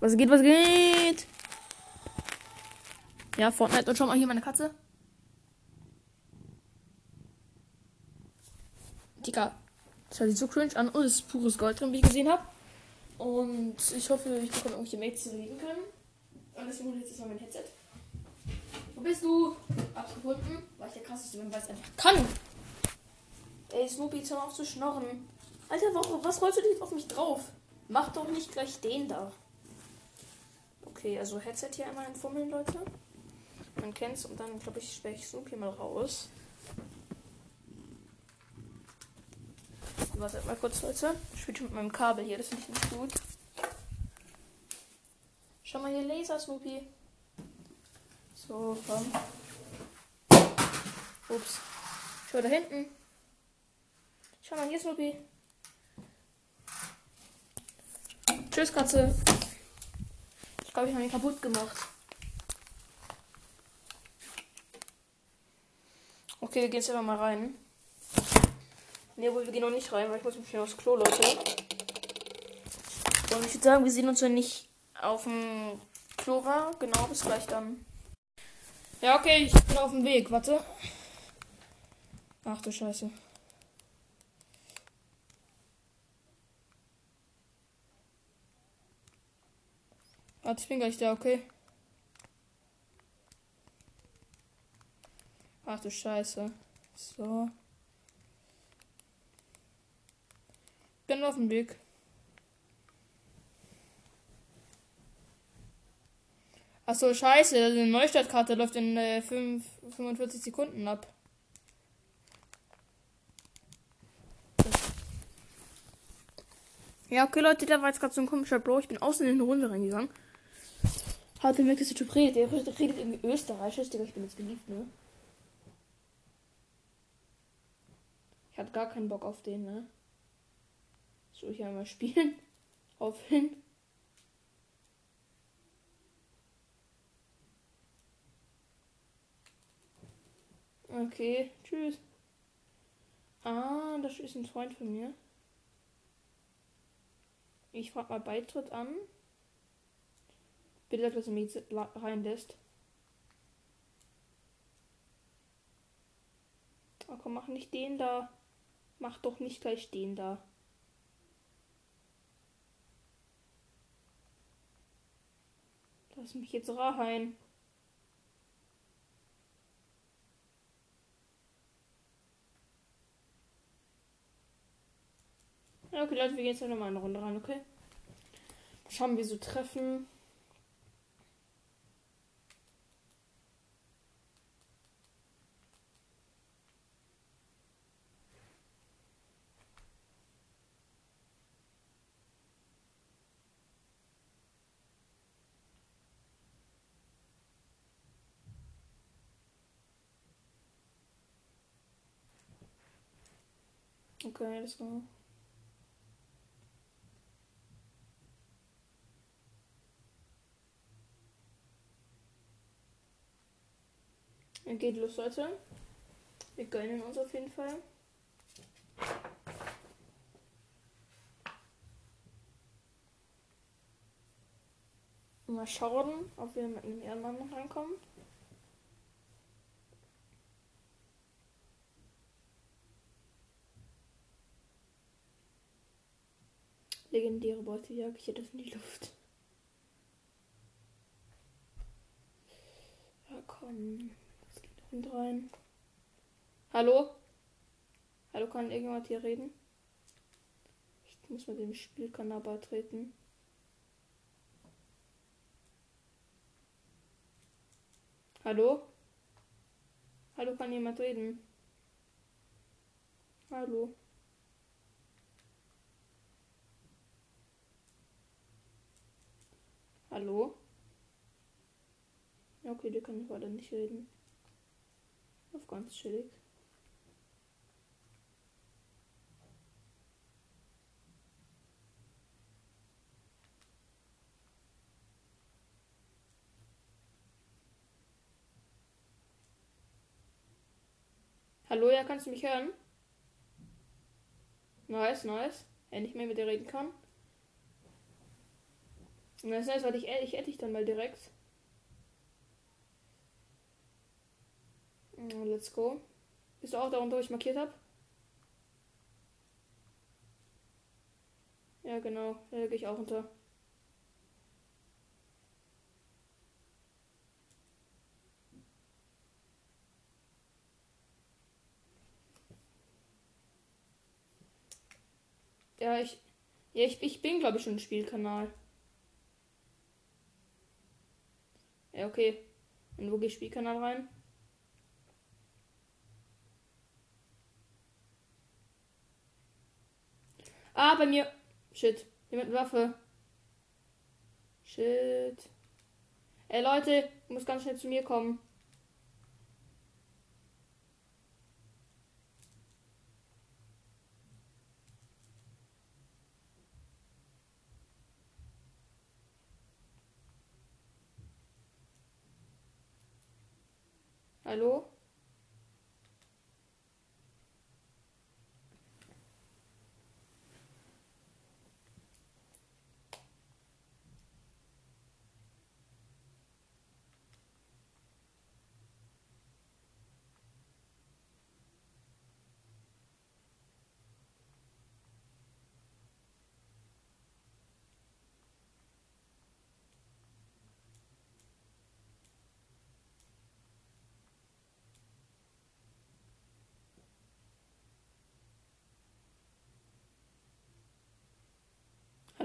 Was geht, was geht? Ja, Fortnite. Und schau mal hier meine Katze. Digga. Das hört sich so cringe an. Und es ist pures Gold drin, wie ich gesehen habe. Und ich hoffe, ich bekomme irgendwelche Mates, die reden können. Und deswegen hole ich jetzt mal mein Headset. Wo bist du? Hab's gefunden, weil ich der krasseste bin, weil es einfach kann. Ey, Snoopy, hör mal auf zu schnorren. Alter, warum, was rollst du denn jetzt auf mich drauf? Mach doch nicht gleich den da. Okay, also Headset hier einmal entfummeln, Leute. Man kennt's und dann, glaube ich, sperre ich Snoopy mal raus. Wartet mal kurz, Leute. Ich spiele schon mit meinem Kabel hier, das finde ich nicht gut. Schau mal hier, Laser, Snoopy. So, komm. Ups. Schau da hinten. Schau mal hier, Snoopy. Tschüss, Katze. Glaube, ich habe ihn kaputt gemacht. Okay, wir gehen jetzt einfach mal rein. Ne, wohl, wir gehen noch nicht rein, weil ich muss mich aufs Klo, Leute. Und ich würde sagen, wir sehen uns, wenn ich auf dem Klo war. Genau, bis gleich dann. Ja, okay, ich bin auf dem Weg. Warte. Ach du Scheiße. Warte, ich bin gleich da, okay? Ach du Scheiße. So. Bin auf dem Weg. Achso, scheiße, eine Neustartkarte läuft in äh, 5, 45 Sekunden ab. Ja, okay, Leute, da war jetzt gerade so ein komischer Bro. Ich bin außen in eine Runde reingegangen. Gemerkt, dass der Typ redet. Der redet irgendwie Österreichisch. Digga, ich bin jetzt beliebt, ne? Ich hatte gar keinen Bock auf den, ne? So, hier einmal spielen. Aufhören. Okay, tschüss. Ah, das ist ein Freund von mir. Ich frage mal Beitritt an. Bitte dass er mich reinlässt. Oh, komm, mach nicht den da. Mach doch nicht gleich den da. Lass mich jetzt rein. Ja, okay, Leute, wir gehen jetzt noch mal eine Runde rein, okay? Schauen, wir so treffen. Okay, let's go. Geht los, Leute. Wir gönnen uns auf jeden Fall. Mal schauen, ob wir mit einem Ehrenmann noch reinkommen. Legendäre Beutejagd, ich hätte das in die Luft. Ja, komm. Was geht noch rein? Hallo? Hallo, kann irgendjemand hier reden? Ich muss mit dem Spielkanal beitreten. Hallo? Hallo, kann jemand reden? Hallo? Hallo? Ja, okay, der kann ich weiter nicht reden. Auf ganz chillig. Hallo, ja, kannst du mich hören? Nice, nice. Wenn ich mehr mit dir reden kann. Das heißt, weil ich, ich hätte ich dann mal direkt. Let's go. Bist du auch darunter, wo ich markiert habe? Ja, genau. Da gehe ich auch unter. Ja, ich. Ja, ich, ich bin, glaube ich, schon im Spielkanal. Ja, okay. Und wo gehe Spielkanal rein? Ah, bei mir. Shit. Jemand mit Waffe. Shit. Ey, Leute, muss ganz schnell zu mir kommen. Hallo?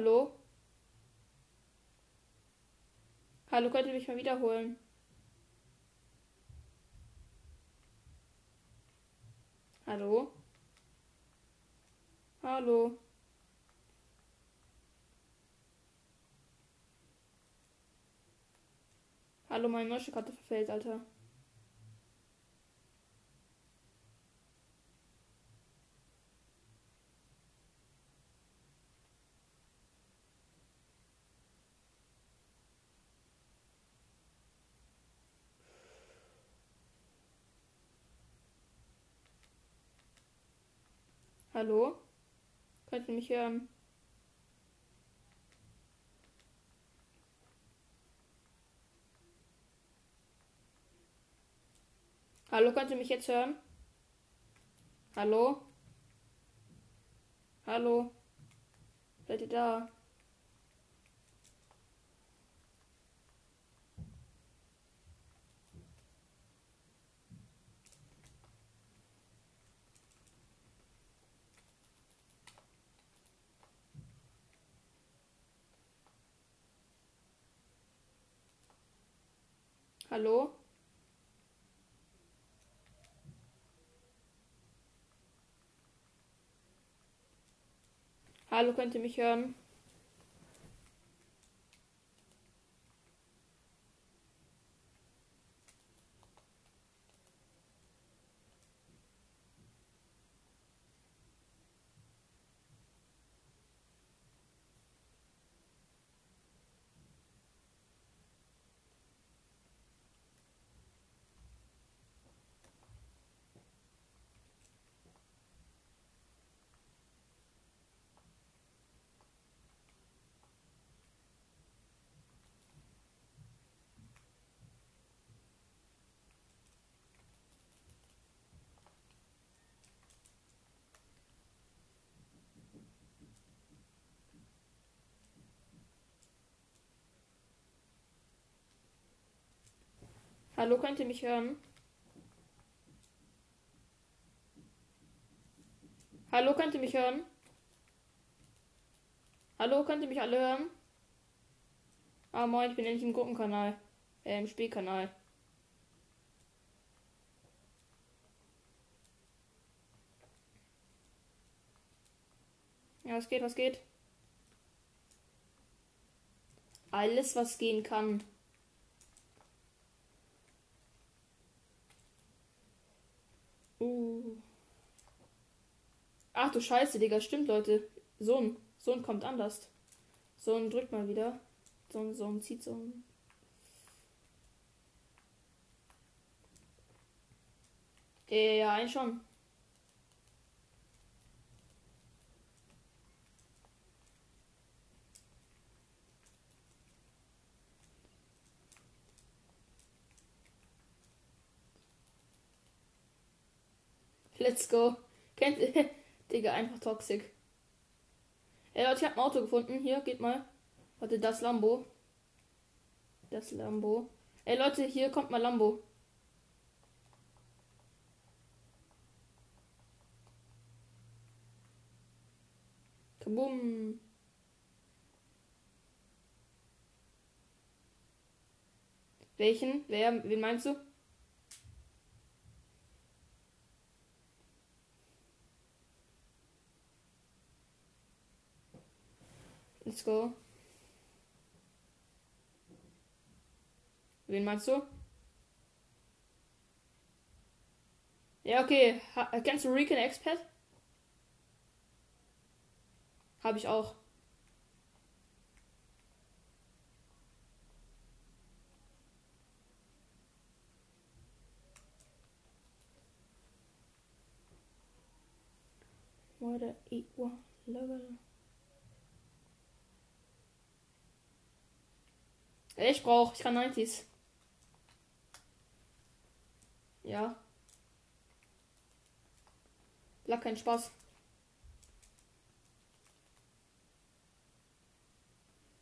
Hallo? Hallo, könnt ihr mich mal wiederholen? Hallo? Hallo? Hallo, meine neue Karte verfällt, Alter. Hallo? Könnt ihr mich hören? Hallo, könnt ihr mich jetzt hören? Hallo? Hallo? Seid ihr da? Hallo? Hallo, könnt ihr mich hören? Hallo, könnt ihr mich hören? Hallo, könnt ihr mich hören? Hallo, könnt ihr mich alle hören? Ah, moin, ich bin endlich im Gruppenkanal. Äh, im Spielkanal. Ja, was geht, was geht? Alles, was gehen kann. Uh. Ach du Scheiße, Digga, stimmt, Leute. Sohn, Sohn kommt anders. Sohn drückt mal wieder. Sohn, Sohn zieht so Ja, eigentlich schon. Let's go. Kennt ihr? Digga, einfach toxisch. Ey Leute, ich hab ein Auto gefunden. Hier, geht mal. Warte, das Lambo. Das Lambo. Ey Leute, hier kommt mal Lambo. Kabum. Welchen? Wer? Wen meinst du? Let's go. Wen meinst du? Ja, okay. Ha kennst du Recon Expert? Habe ich auch. Water equal level. Ich brauche, ich kann 90s. Ja. Lack kein Spaß.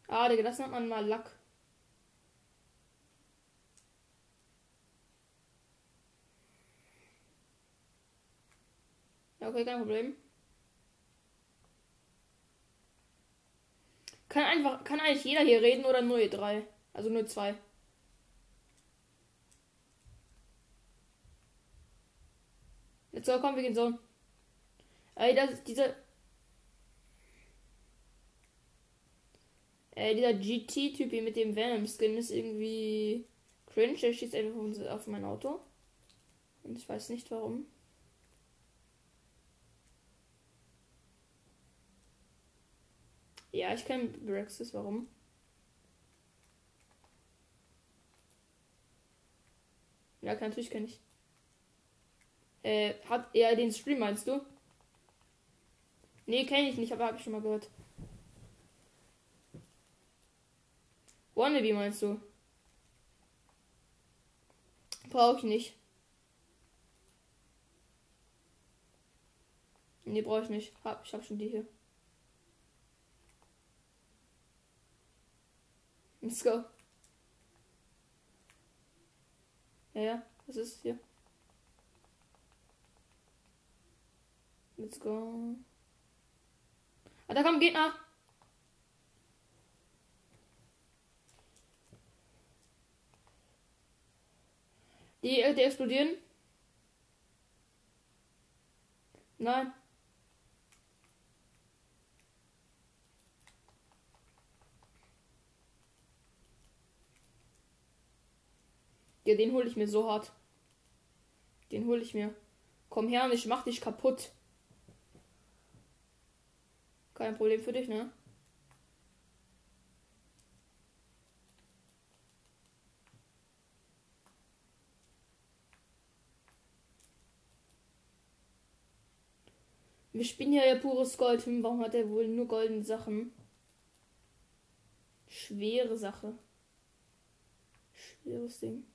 Ah, Digga, das nennt man mal Lack. Ja, okay, kein Problem. Kann einfach, kann eigentlich jeder hier reden oder nur ihr drei? Also nur zwei. Jetzt so, komm, wir gehen so. Ey, das, dieser. Ey, dieser GT-Typ mit dem Venom-Skin ist irgendwie cringe. Der schießt einfach auf mein Auto. Und ich weiß nicht warum. Ja, ich kenne Brexis, warum? Ja, natürlich kenne ich. Äh, hat er den Stream, meinst du? Nee, kenne ich nicht, aber habe ich schon mal gehört. Wannabe meinst du? Brauche ich nicht. Nee, brauche ich nicht. Hab, ich habe schon die hier. Let's go. Ja, ja, was ist hier? Let's go. Ah, da kommt Gegner. Die, äh, die explodieren. Nein. Ja, den hole ich mir so hart. Den hole ich mir. Komm her und ich mach dich kaputt. Kein Problem für dich, ne? Wir spielen ja, ja pures Gold. Hm, warum hat er wohl nur goldene Sachen? Schwere Sache. Schweres Ding.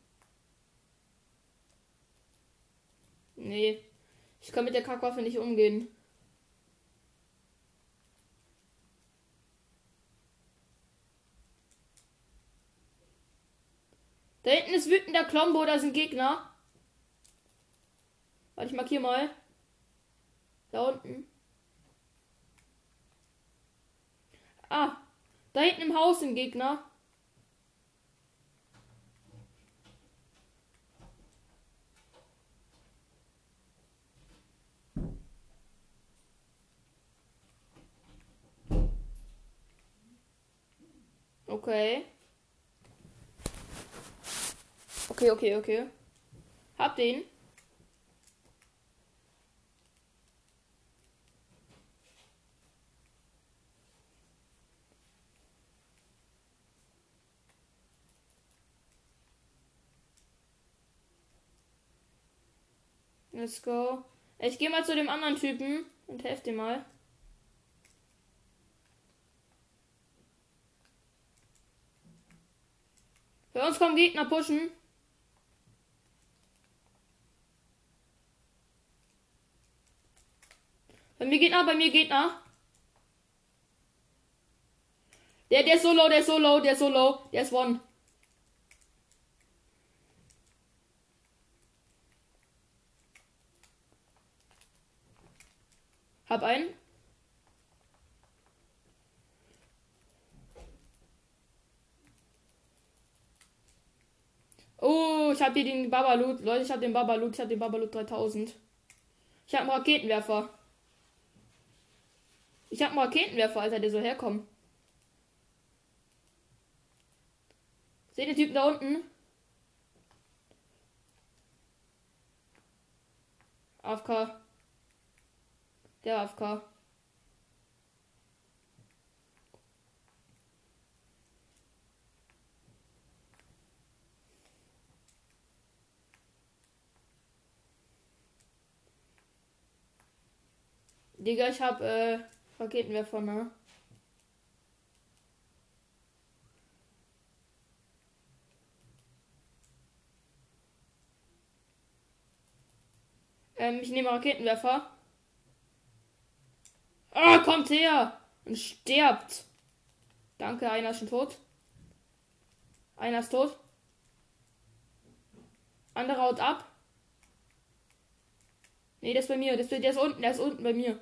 Nee. Ich kann mit der Kackwaffe nicht umgehen. Da hinten ist wütender Klombo, da sind Gegner. Warte, ich markiere mal. Da unten. Ah, da hinten im Haus sind Gegner. Okay. Okay, okay, okay. Hab den. Let's go. Ich gehe mal zu dem anderen Typen und helfe dir mal. Bei uns kommen Gegner pushen. Bei mir Gegner, bei mir Gegner. Der, der ist so low, der ist so low, der ist so low, der ist one. Hab einen. Oh, ich habe hier den Babalut. Leute, ich habe den Babalut. Ich habe den Babalut 3000. Ich habe einen Raketenwerfer. Ich habe einen Raketenwerfer, Alter, der so herkommt. Seht ihr den Typen da unten? AFK. Der AFK. Digga, ich hab äh, Raketenwerfer, ne? Ähm, ich nehme Raketenwerfer. Ah, kommt her! Und stirbt. Danke, einer ist schon tot. Einer ist tot. Anderer haut ab. Nee, der ist bei mir. Der ist, der ist unten, der ist unten bei mir.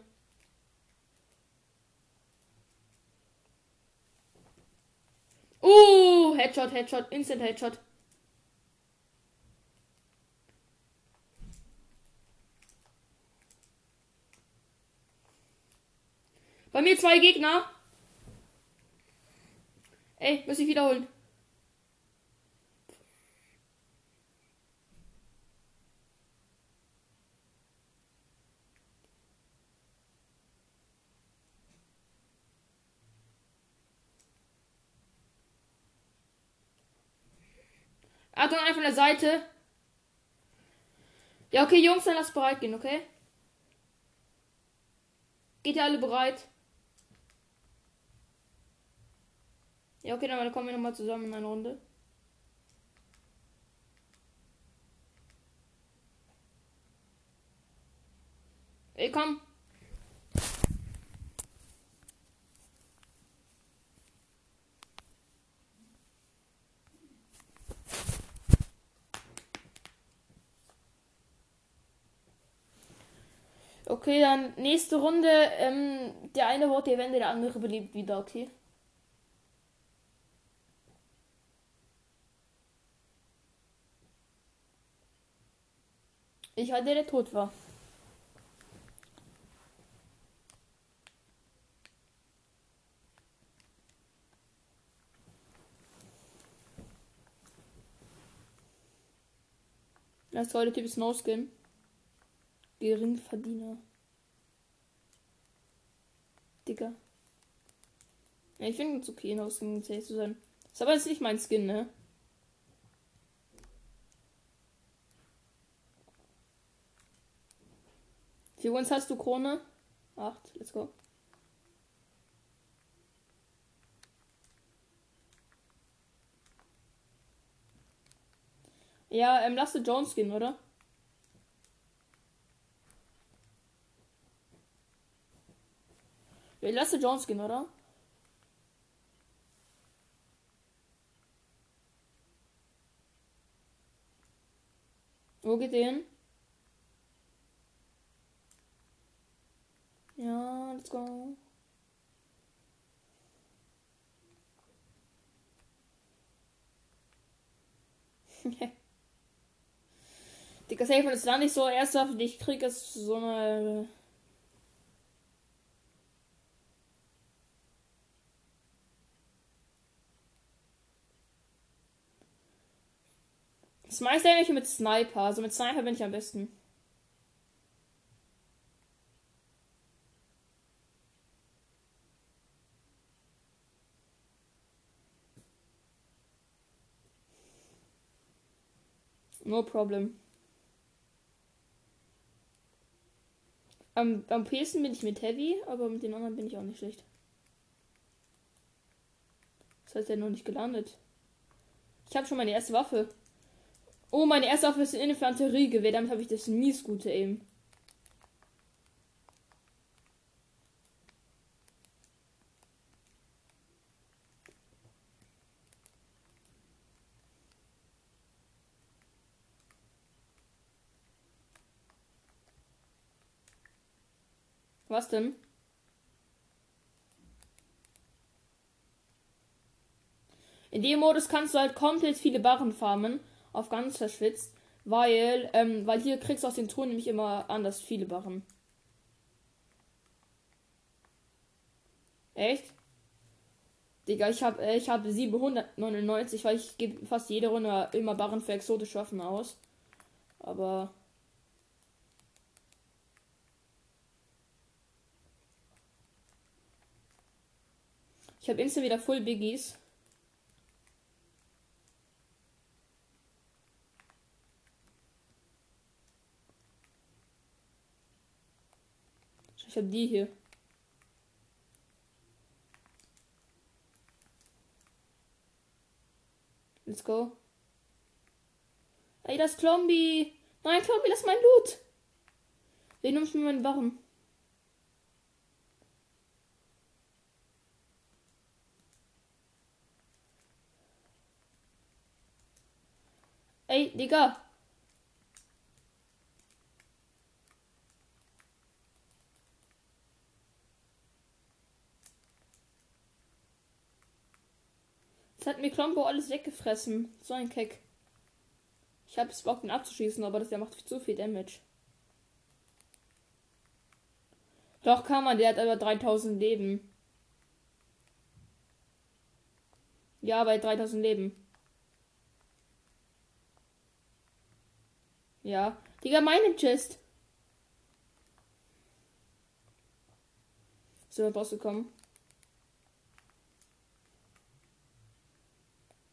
Uh, Headshot, Headshot, Instant Headshot. Bei mir zwei Gegner. Ey, muss ich wiederholen. Achtung, einer von der Seite. Ja, okay, Jungs, dann lasst bereit gehen, okay? Geht ihr alle bereit? Ja, okay, dann kommen wir nochmal zusammen in eine Runde. Ey, komm. Okay, dann nächste Runde. Ähm, der eine Wort der Wende, der andere belebt wieder, okay? Ich war der, der tot war. Das zweite Typ ist No Skin. Geringverdiener. Digga. Ja, ich finde es okay, No Skin zu sein. Ist aber jetzt nicht mein Skin, ne? Wie uns hast du Krone? Acht, let's go. Ja, ähm, lass du Jones gehen, oder? Ja, lass du Jones gehen, oder? Wo geht der hin? Ja, let's go. Digga, safe, wenn es da nicht so ernsthaft ich krieg es so eine. Das meiste eigentlich mit Sniper. Also mit Sniper bin ich am besten. No problem. Am, am PS bin ich mit Heavy, aber mit den anderen bin ich auch nicht schlecht. Das heißt, er noch nicht gelandet. Ich habe schon meine erste Waffe. Oh, meine erste Waffe ist in Infanterie gewählt. Damit habe ich das mies gute eben. Was denn? In dem Modus kannst du halt komplett viele Barren farmen auf ganz verschwitzt, weil, ähm, weil hier kriegst du aus den Truhen nämlich immer anders viele Barren. Echt? Digga, ich habe ich hab 799, weil ich gebe fast jede Runde immer Barren für exotische Waffen aus. Aber. Ich habe instant wieder Full Biggies. Ich habe die hier. Let's go. Ey, das Klombi. Nein, Klombi, lass mein Loot. Wen nimmst du mir meinen Wachen? Ey, Digga. Jetzt hat mir Klombo alles weggefressen. So ein Keck. Ich habe es Bock, ihn abzuschießen, aber das der macht zu viel Damage. Doch kann man, der hat aber 3000 Leben. Ja, bei 3000 Leben. Ja. Digga, meine Chest. So, rausgekommen.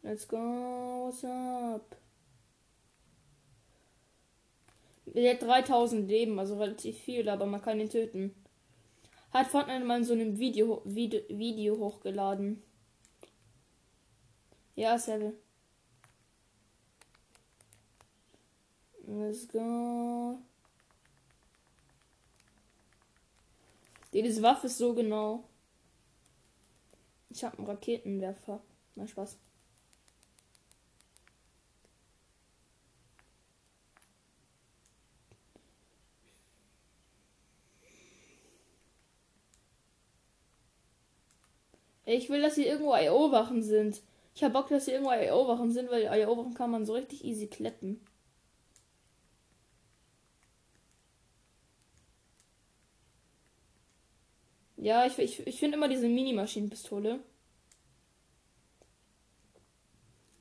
Let's go. What's up? Der hat 3000 Leben, also relativ viel, aber man kann ihn töten. Hat Fortnite mal in so einem Video, Video, Video hochgeladen. Ja, Seven. Let's go. Diese Waffe ist so genau. Ich habe einen Raketenwerfer. Mal Spaß. Ich will, dass hier irgendwo IO-Wachen sind. Ich hab Bock, dass hier irgendwo IO-Wachen sind, weil IO-Wachen kann man so richtig easy kleppen. Ja, ich, ich, ich finde immer diese Mini-Maschinenpistole.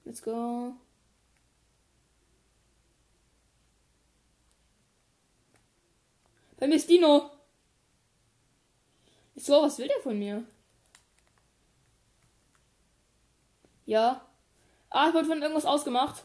Let's go. Bei mir ist Dino. So, was will der von mir? Ja. Ah, ich wurde von irgendwas ausgemacht.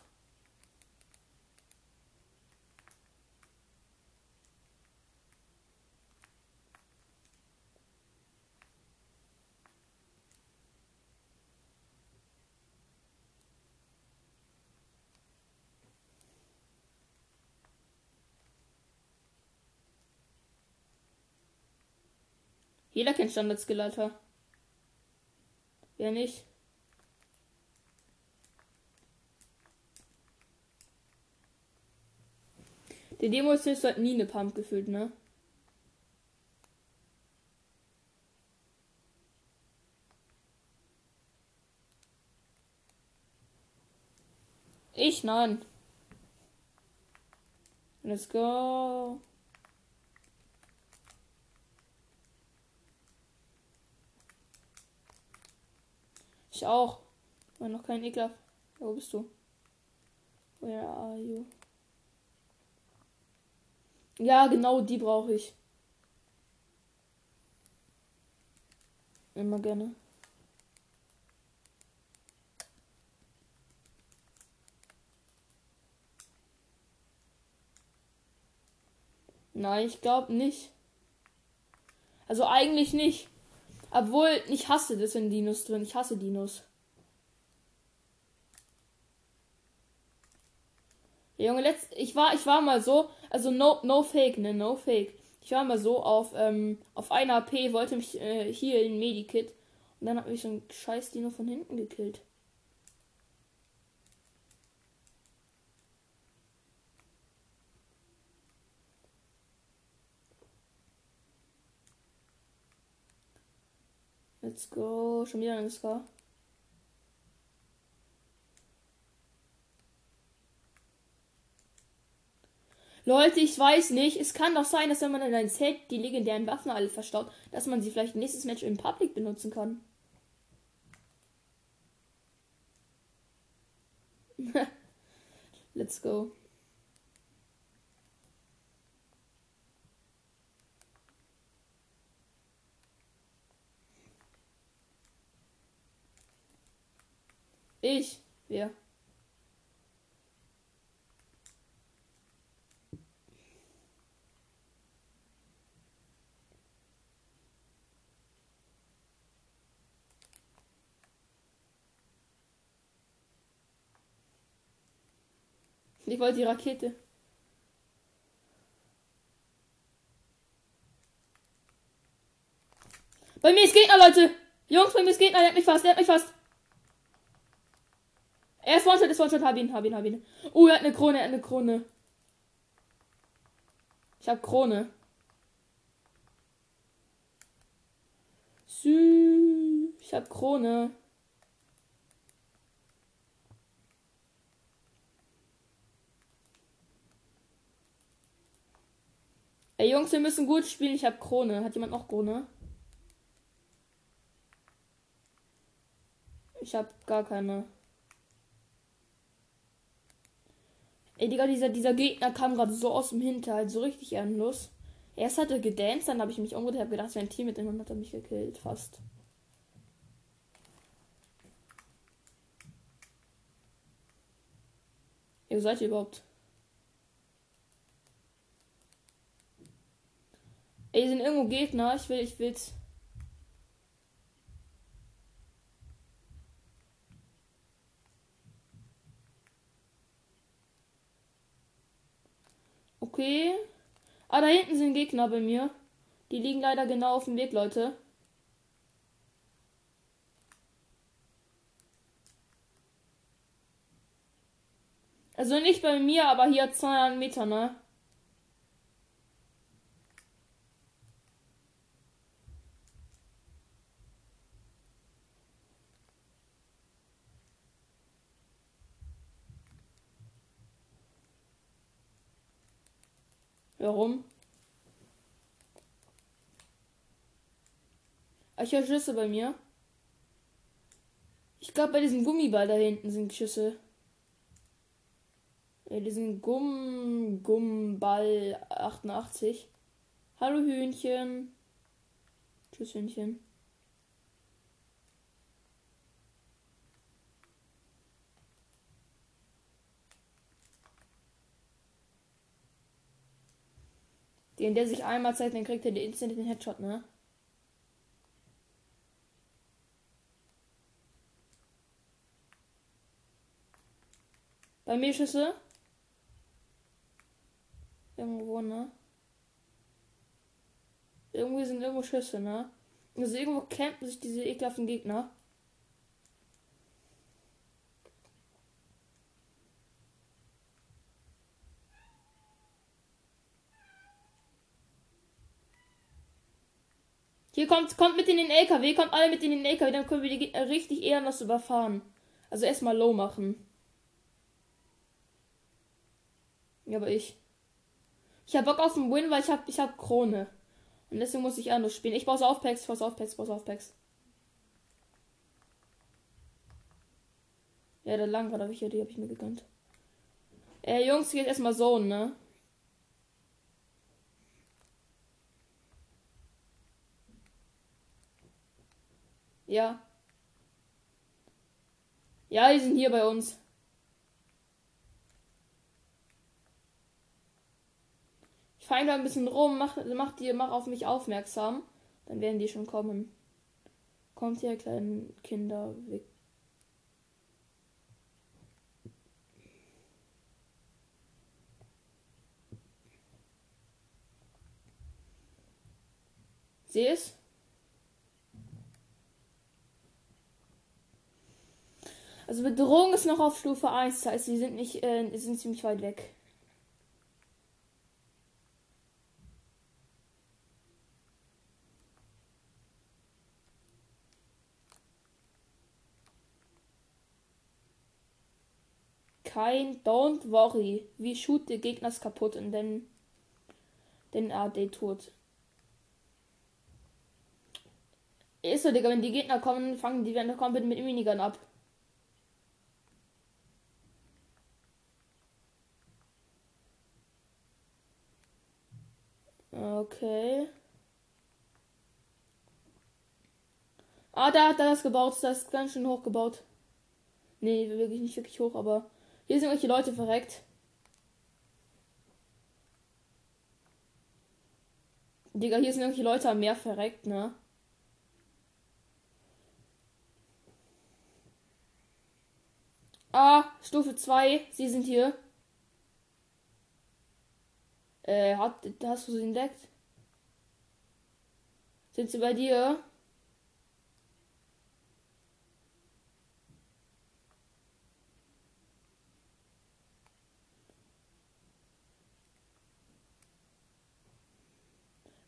Jeder kennt Standard-Skill, Alter. Wer nicht? Die Demo ist halt nie eine Pump gefühlt, ne? Ich nein. Let's go. Ich auch. War noch kein Ekelhaft. Wo bist du? Where are you? Ja, genau die brauche ich. Immer gerne. Nein, ich glaube nicht. Also eigentlich nicht. Obwohl, ich hasse das in Dinos drin. Ich hasse Dinos. Junge, letzt, ich war, ich war mal so, also no, no fake, ne, no fake. Ich war mal so auf, ähm, auf einer AP, wollte mich äh, hier in Medikit und dann hat mich so ein scheiß Dino von hinten gekillt. Let's go. Schon wieder ein Scar. Leute, ich weiß nicht. Es kann doch sein, dass wenn man in ein Set die legendären Waffen alle verstaut, dass man sie vielleicht nächstes Match im Public benutzen kann. Let's go. Ich. Wer? Ich wollte die Rakete. Bei mir ist Gegner, Leute. Jungs, bei mir ist Gegner. Der hat mich fast. Der hat mich fast. Er ist One-Shot, ist One-Shot. Hab ihn, hab ihn, hab ihn. Oh, er hat eine Krone, er hat eine Krone. Ich hab Krone. Sü. Ich hab Krone. Ey Jungs, wir müssen gut spielen. Ich habe Krone. Hat jemand noch Krone? Ich habe gar keine. Ey, Digga, dieser, dieser Gegner kam gerade so aus dem Hinterhalt, so richtig ehrenlos. Erst hat er gedanced, dann habe ich mich umgedreht, habe gedacht, es wäre ein Team mit dem und hat er mich gekillt, fast. Ihr seid ihr überhaupt? Ey, sind irgendwo Gegner. Ich will, ich will's. Okay. Ah, da hinten sind Gegner bei mir. Die liegen leider genau auf dem Weg, Leute. Also nicht bei mir, aber hier 200 Meter, ne? Warum? Ich höre Schüsse bei mir. Ich glaube, bei diesem Gummiball da hinten sind Schüsse. Ja, diesen Gumm, Gummball 88. Hallo Hühnchen. Tschüss Hühnchen. Den, der sich einmal zeigt, dann kriegt er den instant den Headshot, ne? Bei mir Schüsse. Irgendwo, ne? Irgendwie sind irgendwo Schüsse, ne? Also irgendwo campen sich diese ekelhaften Gegner. Hier kommt, kommt mit in den LKW, kommt alle mit in den LKW, dann können wir die Gegner richtig ehrenlos überfahren. Also erstmal low machen. Ja, aber ich. Ich hab Bock auf den Win, weil ich hab, ich hab Krone. Und deswegen muss ich anders spielen. Ich brauche Aufpacks, brauche Aufpacks, brauche Aufpacks. Ja, der lang gerade welche, die habe ich mir gegönnt. Äh, Jungs, geht erstmal so, ne? Ja. Ja, die sind hier bei uns. Ich fahre ein bisschen rum, mach, mach, die, mach auf mich aufmerksam. Dann werden die schon kommen. Kommt hier, kleinen Kinder, weg. Sieh Also Bedrohung ist noch auf Stufe 1, das heißt, sie sind nicht, äh, sind ziemlich weit weg. Kein Don't worry. Wie shoot den Gegners kaputt und dann den AD tot. Ist so, Digga, wenn die Gegner kommen, fangen die werden komplett mit Minigun ab. Okay. Ah, da hat er das gebaut. Das ist ganz schön hoch gebaut. Nee, wirklich nicht wirklich hoch, aber hier sind irgendwelche Leute verreckt. Digga, hier sind irgendwelche Leute am Meer verreckt, ne? Ah, Stufe 2. Sie sind hier. Äh, hat, hast du sie entdeckt? Sind sie bei dir?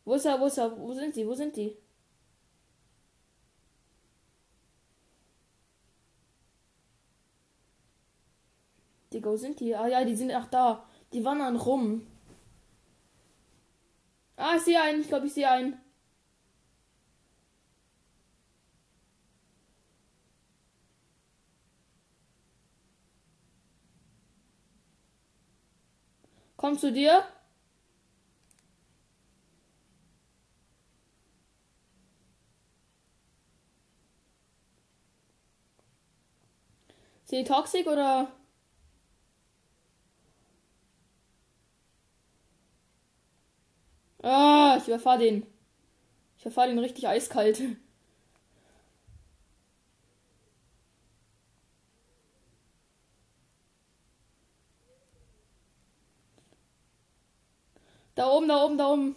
Wo ist er? Wo ist er? Wo sind sie? Wo sind die? Digga, wo sind die? Ah ja, die sind ach da. Die wandern rum. Ah, ich sehe einen. Ich glaube, ich sehe einen. Komm zu dir. Sind die toxic oder? Ah, ich überfahre den. Ich überfahre den richtig eiskalt. Da oben, da oben, da oben.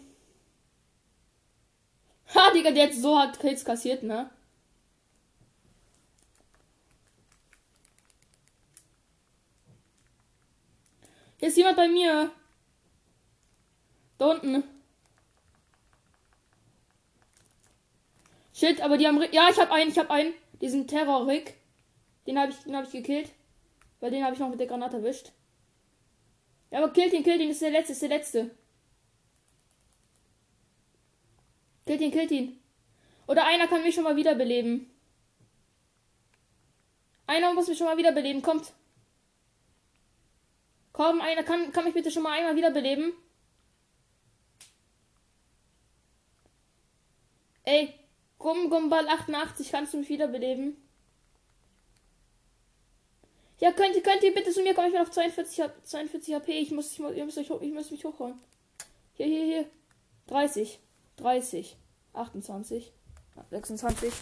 Ha, Digga, der hat so hart Kills kassiert, ne? Hier ist jemand bei mir. Da unten. Shit, aber die haben. Ja, ich habe einen, ich habe einen. Diesen Terror-Rick. Den habe ich, den hab ich gekillt. Weil den habe ich noch mit der Granate erwischt. Ja, aber killt ihn, killt ihn. Das ist der letzte, ist der letzte. Killt ihn, killt ihn. Oder einer kann mich schon mal wiederbeleben. Einer muss mich schon mal wiederbeleben. Kommt. Komm, einer kann, kann mich bitte schon mal einmal wiederbeleben. Ey, Gumball 88, kannst du mich wiederbeleben? Ja, könnt ihr, könnt ihr bitte zu mir kommen? Ich bin auf 42, 42 HP. Ich muss, ich muss, ich muss, ich muss mich hochholen. Hier, hier, hier. 30, 30, 28, 26.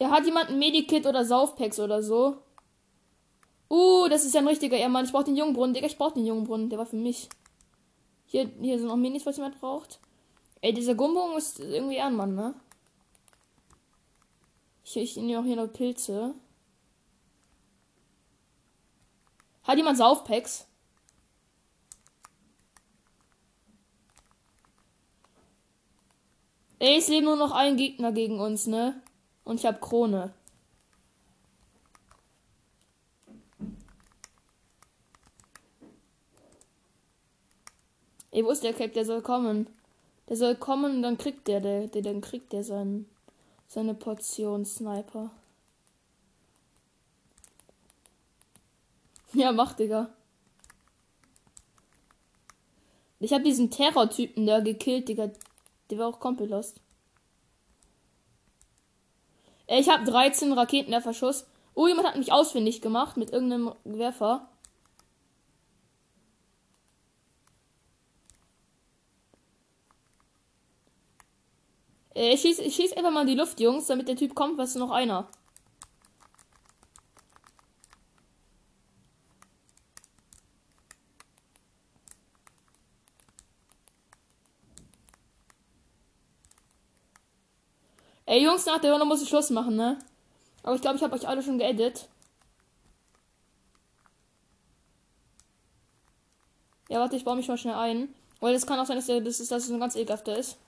Er hat jemand ein Medikit oder Saufpacks oder so. Uh, das ist ja ein richtiger Ehrmann. Ich brauche den Jungbrunnen. Digga, ich brauche den Jungbrunnen. Der war für mich. Hier, hier sind noch Minis, was jemand braucht. Ey, dieser Gumbo ist irgendwie Ehrenmann, ne? Ich, ich nehme auch hier noch Pilze. Hat jemand Saufpacks? Ey, es leben nur noch ein Gegner gegen uns, ne? Und ich habe Krone. Ey, wo ist der Cape? Der soll kommen. Der soll kommen, dann kriegt der, der, der dann kriegt der sein, seine Portion Sniper. Ja, mach, Digga. Ich habe diesen Terror-Typen da gekillt, Digga. Der war auch komplett lost. Ich habe 13 Raketen der Verschuss. Oh, jemand hat mich ausfindig gemacht mit irgendeinem Werfer. Ich schieß, ich schieß einfach mal in die Luft, Jungs, damit der Typ kommt, was noch einer. Ey, Jungs, nach der Runde muss ich Schluss machen, ne? Aber ich glaube, ich habe euch alle schon geedit. Ja, warte, ich baue mich mal schnell ein. Weil es kann auch sein, dass, der, dass, dass es ein ganz ekelhafter ist.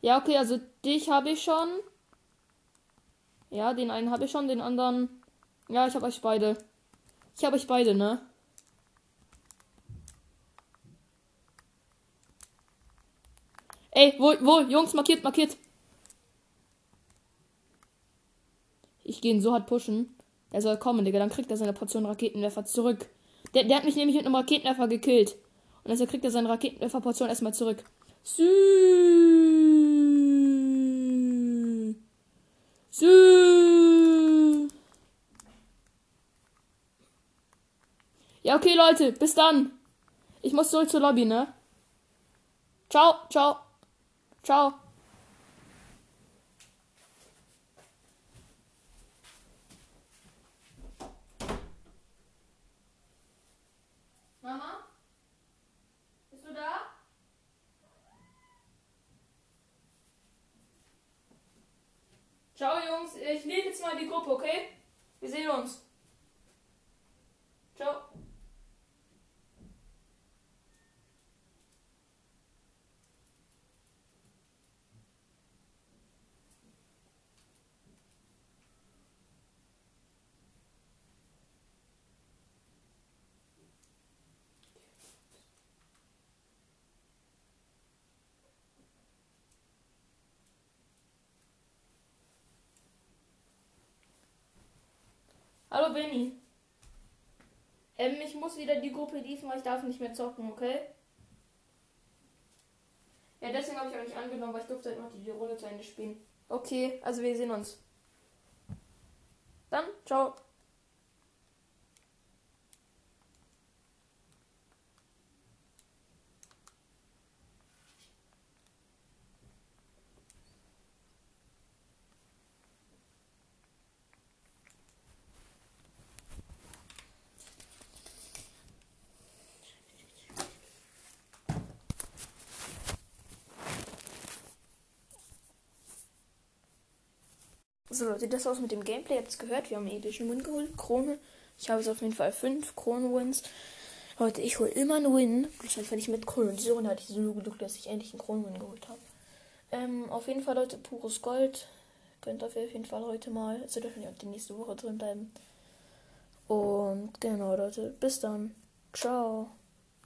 Ja, okay, also dich habe ich schon. Ja, den einen habe ich schon, den anderen. Ja, ich habe euch beide. Ich habe euch beide, ne? Ey, wo, wo, Jungs, markiert, markiert. Ich gehe ihn so hart pushen. Er soll kommen, Digga. Dann kriegt er seine Portion Raketenwerfer zurück. Der, der hat mich nämlich mit einem Raketenwerfer gekillt. Und deshalb kriegt er seine Raketenwerfer-Portion erstmal zurück. Sü Sü Ja, okay, Leute. Bis dann. Ich muss zurück zur Lobby, ne? Ciao, ciao. Ciao. Mama? Bist du da? Ciao, Jungs. Ich lebe jetzt mal die Gruppe, okay? Wir sehen uns. Ciao. Hallo Benny. Ähm, ich muss wieder die Gruppe weil ich darf nicht mehr zocken, okay? Ja, deswegen habe ich auch nicht angenommen, weil ich durfte halt noch die Runde zu Ende spielen. Okay, also wir sehen uns. Dann, ciao. So Leute, das war's mit dem Gameplay. Ihr habt es gehört, wir haben einen epischen Win geholt. Krone. Ich habe es auf jeden Fall 5 Kronen-Wins. Leute, ich hole immer einen Win. Wahrscheinlich, wenn ich mit Kronen. Diese Runde hatte ich so Glück, dass ich endlich einen Kronen-Win geholt habe. Ähm, auf jeden Fall, Leute, pures Gold. Könnt ihr auf jeden Fall heute mal. Also dürfen ihr auch die nächste Woche drin bleiben. Und genau, Leute, bis dann. Ciao.